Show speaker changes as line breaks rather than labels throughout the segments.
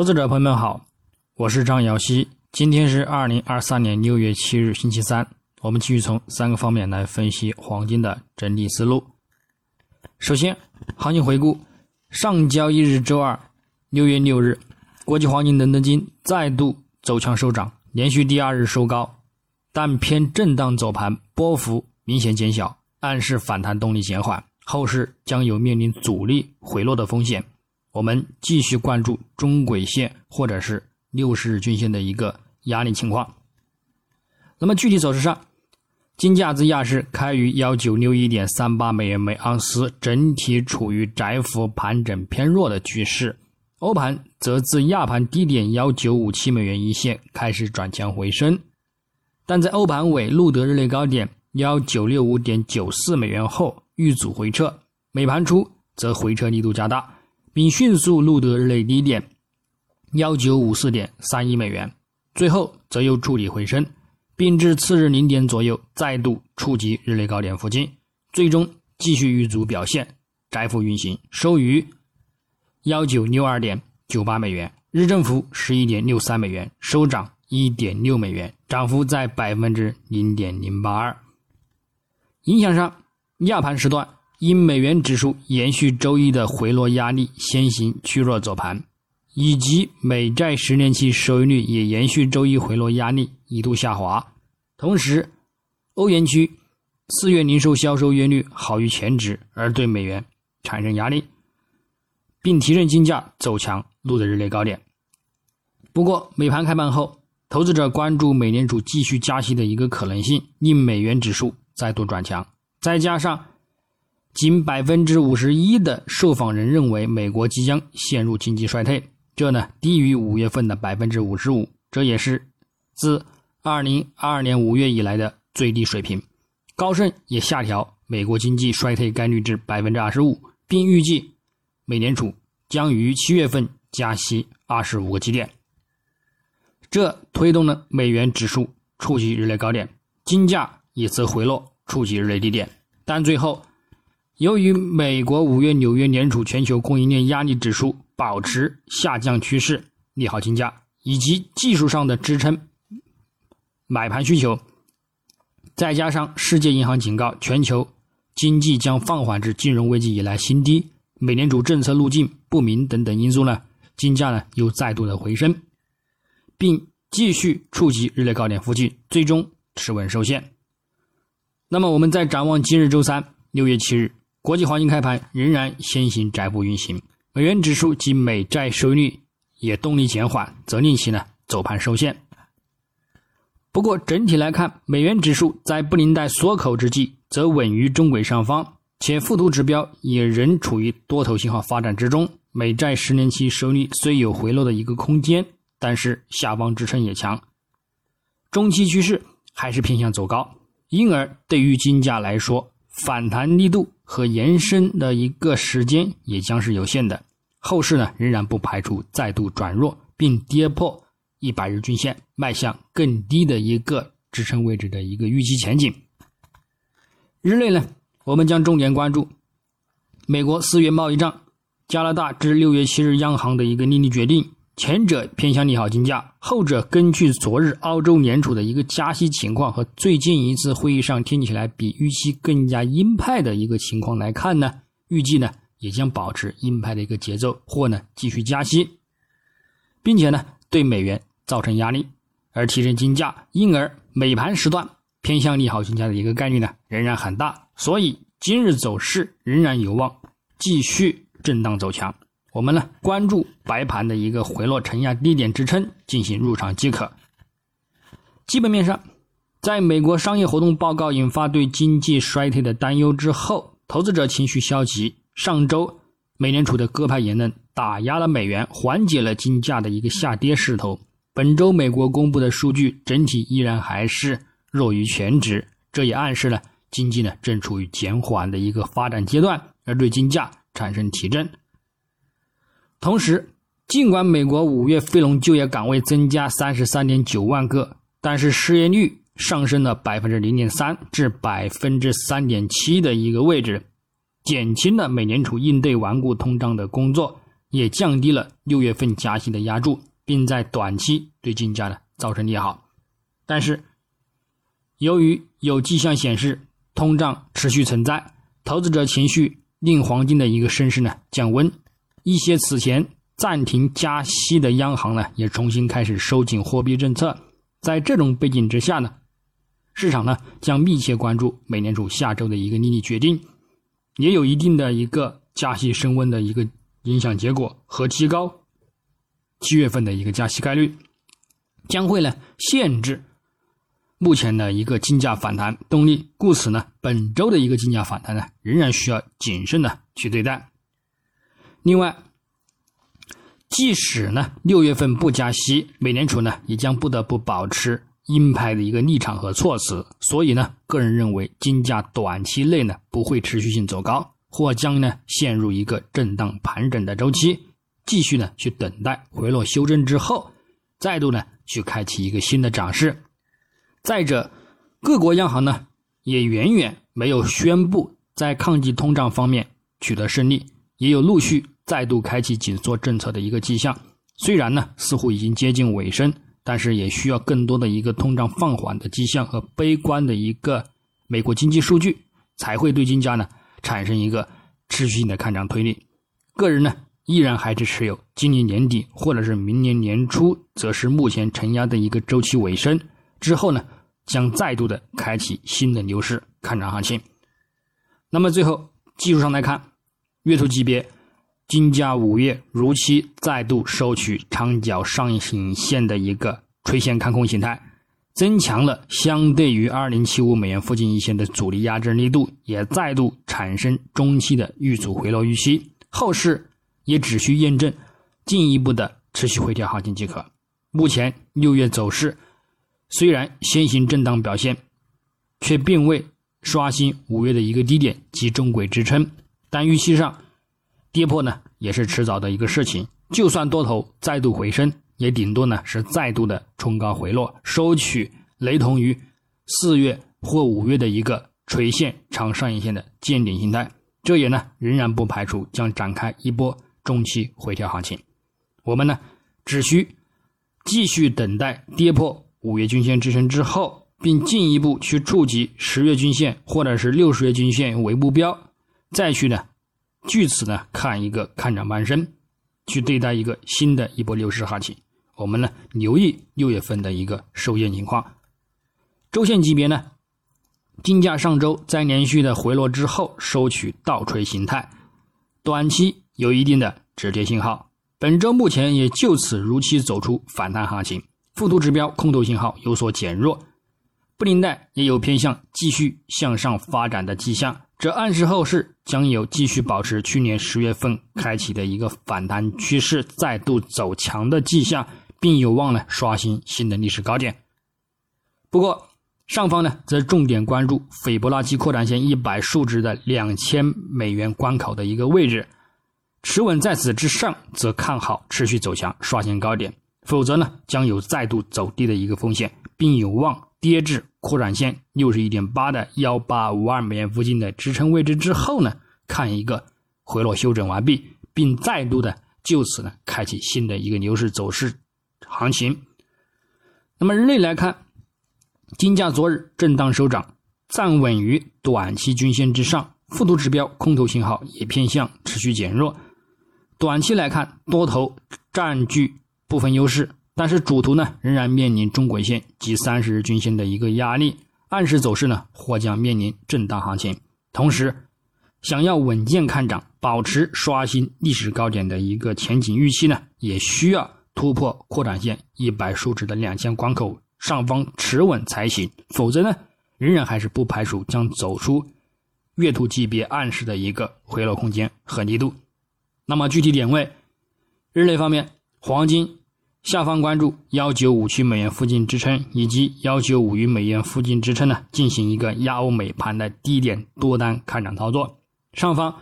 投资者朋友们好，我是张瑶希。今天是二零二三年六月七日，星期三。我们继续从三个方面来分析黄金的整体思路。首先，行情回顾：上交易日周二，六月六日，国际黄金伦敦金再度走强收涨，连续第二日收高，但偏震荡走盘，波幅明显减小，暗示反弹动力减缓，后市将有面临阻力回落的风险。我们继续关注中轨线或者是六十日均线的一个压力情况。那么具体走势上，金价自亚市开于幺九六一点三八美元每盎司，整体处于窄幅盘整偏弱的局势。欧盘则自亚盘低点幺九五七美元一线开始转强回升，但在欧盘尾录得日内高点幺九六五点九四美元后遇阻回撤，美盘初则回撤力度加大。并迅速录得日内低点幺九五四点三一美元，最后则又触底回升，并至次日零点左右再度触及日内高点附近，最终继续遇阻表现，窄幅运行，收于幺九六二点九八美元，日振幅十一点六三美元，收涨一点六美元，涨幅在百分之零点零八二。影响上，亚盘时段。因美元指数延续周一的回落压力，先行趋弱走盘，以及美债十年期收益率也延续周一回落压力，一度下滑。同时，欧元区四月零售销售月率好于前值，而对美元产生压力，并提振金价走强，录得日内高点。不过，美盘开盘后，投资者关注美联储继续加息的一个可能性，令美元指数再度转强，再加上。仅百分之五十一的受访人认为美国即将陷入经济衰退，这呢低于五月份的百分之五十五，这也是自二零二二年五月以来的最低水平。高盛也下调美国经济衰退概率至百分之二十五，并预计美联储将于七月份加息二十五个基点，这推动了美元指数触及日内高点，金价也则回落触及日内低点，但最后。由于美国五月纽约联储全球供应链压力指数保持下降趋势，利好金价，以及技术上的支撑买盘需求，再加上世界银行警告全球经济将放缓至金融危机以来新低，美联储政策路径不明等等因素呢，金价呢又再度的回升，并继续触及日内高点附近，最终持稳受限。那么我们再展望今日周三六月七日。国际黄金开盘仍然先行窄幅运行，美元指数及美债收益率也动力减缓，则令其呢走盘受限。不过整体来看，美元指数在布林带缩口之际，则稳于中轨上方，且附图指标也仍处于多头信号发展之中。美债十年期收益率虽有回落的一个空间，但是下方支撑也强，中期趋势还是偏向走高，因而对于金价来说，反弹力度。和延伸的一个时间也将是有限的，后市呢仍然不排除再度转弱，并跌破一百日均线，迈向更低的一个支撑位置的一个预期前景。日内呢，我们将重点关注美国四月贸易账、加拿大至六月七日央行的一个利率决定。前者偏向利好金价，后者根据昨日澳洲联储的一个加息情况和最近一次会议上听起来比预期更加鹰派的一个情况来看呢，预计呢也将保持鹰派的一个节奏，或呢继续加息，并且呢对美元造成压力，而提升金价，因而美盘时段偏向利好金价的一个概率呢仍然很大，所以今日走势仍然有望继续震荡走强。我们呢关注白盘的一个回落承压低点支撑进行入场即可。基本面上，在美国商业活动报告引发对经济衰退的担忧之后，投资者情绪消极。上周美联储的鸽派言论打压了美元，缓解了金价的一个下跌势头。本周美国公布的数据整体依然还是弱于全值，这也暗示了经济呢正处于减缓的一个发展阶段，而对金价产生提振。同时，尽管美国五月非农就业岗位增加三十三点九万个，但是失业率上升了百分之零点三至百分之三点七的一个位置，减轻了美联储应对顽固通胀的工作，也降低了六月份加息的压注，并在短期对金价呢造成利好。但是，由于有迹象显示通胀持续存在，投资者情绪令黄金的一个升势呢降温，一些此前暂停加息的央行呢也重新开始收紧货币政策。在这种背景之下呢，市场呢将密切关注美联储下周的一个利率决定，也有一定的一个加息升温的一个。影响结果和提高七月份的一个加息概率，将会呢限制目前的一个金价反弹动力。故此呢，本周的一个金价反弹呢，仍然需要谨慎的去对待。另外，即使呢六月份不加息，美联储呢也将不得不保持鹰派的一个立场和措辞。所以呢，个人认为金价短期内呢不会持续性走高。或将呢陷入一个震荡盘整的周期，继续呢去等待回落修正之后，再度呢去开启一个新的涨势。再者，各国央行呢也远远没有宣布在抗击通胀方面取得胜利，也有陆续再度开启紧缩政策的一个迹象。虽然呢似乎已经接近尾声，但是也需要更多的一个通胀放缓的迹象和悲观的一个美国经济数据，才会对金价呢。产生一个持续性的看涨推力，个人呢依然还是持有今年年底或者是明年年初，则是目前承压的一个周期尾声之后呢，将再度的开启新的牛市看涨行情。那么最后技术上来看，月图级别金价五月如期再度收取长角上影线的一个垂线看空形态。增强了相对于二零七五美元附近一线的阻力压制力度，也再度产生中期的遇阻回落预期。后市也只需验证进一步的持续回调行情即可。目前六月走势虽然先行震荡表现，却并未刷新五月的一个低点及中轨支撑，但预期上跌破呢也是迟早的一个事情。就算多头再度回升。也顶多呢是再度的冲高回落，收取雷同于四月或五月的一个垂线长上影线的见顶形态，这也呢仍然不排除将展开一波中期回调行情。我们呢只需继续等待跌破五月均线支撑之后，并进一步去触及十月均线或者是六十月均线为目标，再去呢据此呢看一个看涨半升，去对待一个新的一波牛市行情。我们呢留意六月份的一个收线情况，周线级别呢，金价上周在连续的回落之后收取倒锤形态，短期有一定的止跌信号。本周目前也就此如期走出反弹行情，附图指标空头信号有所减弱，布林带也有偏向继续向上发展的迹象，这暗示后市将有继续保持去年十月份开启的一个反弹趋势再度走强的迹象。并有望呢刷新新的历史高点。不过上方呢则重点关注斐波那契扩展线一百数值的两千美元关口的一个位置，持稳在此之上，则看好持续走强刷新高点；否则呢将有再度走低的一个风险，并有望跌至扩展线六十一点八的幺八五二美元附近的支撑位置之后呢，看一个回落修整完毕，并再度的就此呢开启新的一个牛市走势。行情，那么日内来看，金价昨日震荡收涨，站稳于短期均线之上，附图指标空头信号也偏向持续减弱。短期来看，多头占据部分优势，但是主图呢仍然面临中轨线及三十日均线的一个压力，暗示走势呢或将面临震荡行情。同时，想要稳健看涨，保持刷新历史高点的一个前景预期呢，也需要。突破扩展线一百数值的两千关口上方持稳才行，否则呢，仍然还是不排除将走出月图级别暗示的一个回落空间和力度。那么具体点位，日内方面，黄金下方关注幺九五七美元附近支撑以及幺九五余美元附近支撑呢，进行一个亚欧美盘的低点多单看涨操作，上方。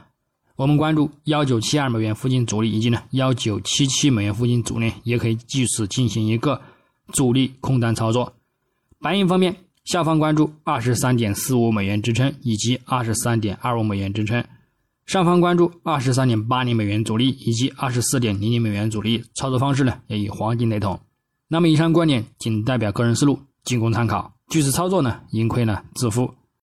我们关注幺九七二美元附近阻力，以及呢幺九七七美元附近阻力，也可以据此进行一个主力空单操作。白银方面，下方关注二十三点四五美元支撑以及二十三点二五美元支撑，上方关注二十三点八零美元阻力以及二十四点零零美元阻力，操作方式呢也与黄金雷同。那么以上观点仅代表个人思路，仅供参考。据此操作呢，盈亏呢自负。